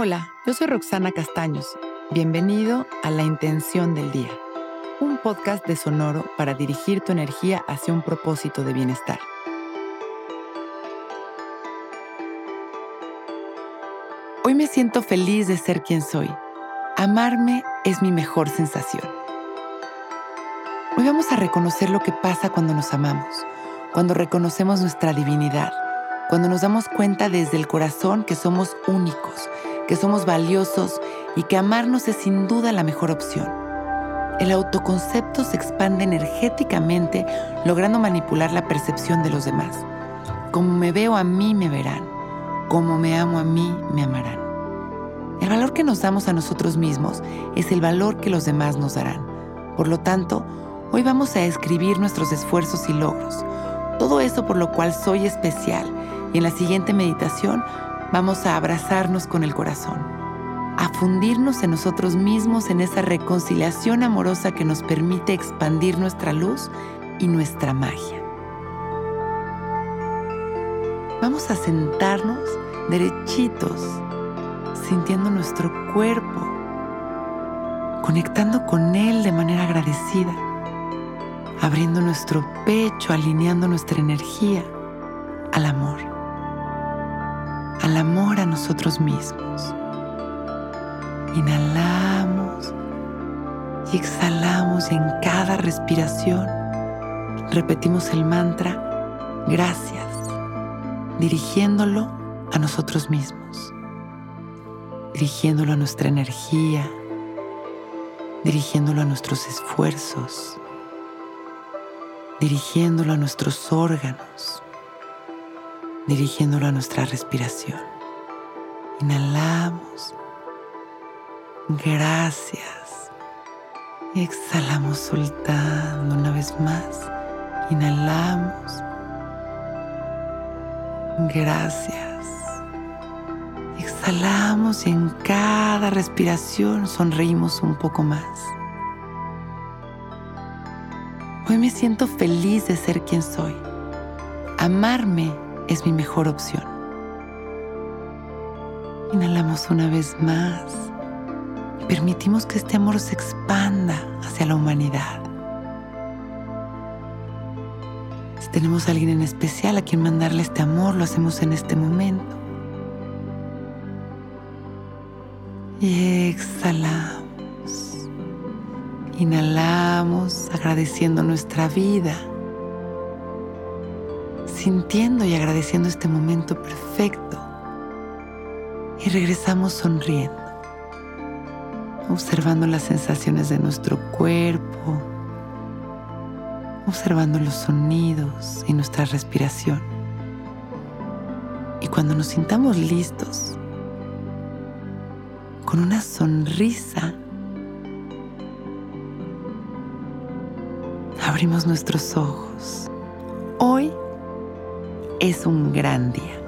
Hola, yo soy Roxana Castaños. Bienvenido a La Intención del Día, un podcast de Sonoro para dirigir tu energía hacia un propósito de bienestar. Hoy me siento feliz de ser quien soy. Amarme es mi mejor sensación. Hoy vamos a reconocer lo que pasa cuando nos amamos, cuando reconocemos nuestra divinidad, cuando nos damos cuenta desde el corazón que somos únicos que somos valiosos y que amarnos es sin duda la mejor opción. El autoconcepto se expande energéticamente logrando manipular la percepción de los demás. Como me veo a mí, me verán. Como me amo a mí, me amarán. El valor que nos damos a nosotros mismos es el valor que los demás nos darán. Por lo tanto, hoy vamos a escribir nuestros esfuerzos y logros, todo eso por lo cual soy especial. Y en la siguiente meditación vamos a abrazarnos con el corazón, a fundirnos en nosotros mismos en esa reconciliación amorosa que nos permite expandir nuestra luz y nuestra magia. Vamos a sentarnos derechitos, sintiendo nuestro cuerpo, conectando con él de manera agradecida, abriendo nuestro pecho, alineando nuestra energía al amor al amor a nosotros mismos. Inhalamos y exhalamos en cada respiración repetimos el mantra gracias, dirigiéndolo a nosotros mismos, dirigiéndolo a nuestra energía, dirigiéndolo a nuestros esfuerzos, dirigiéndolo a nuestros órganos dirigiéndolo a nuestra respiración. Inhalamos. Gracias. Exhalamos soltando una vez más. Inhalamos. Gracias. Exhalamos y en cada respiración sonreímos un poco más. Hoy me siento feliz de ser quien soy. Amarme es mi mejor opción. Inhalamos una vez más y permitimos que este amor se expanda hacia la humanidad. Si tenemos a alguien en especial a quien mandarle este amor, lo hacemos en este momento. Y exhalamos. Inhalamos agradeciendo nuestra vida sintiendo y agradeciendo este momento perfecto. Y regresamos sonriendo, observando las sensaciones de nuestro cuerpo, observando los sonidos y nuestra respiración. Y cuando nos sintamos listos, con una sonrisa, abrimos nuestros ojos. Hoy es un gran día.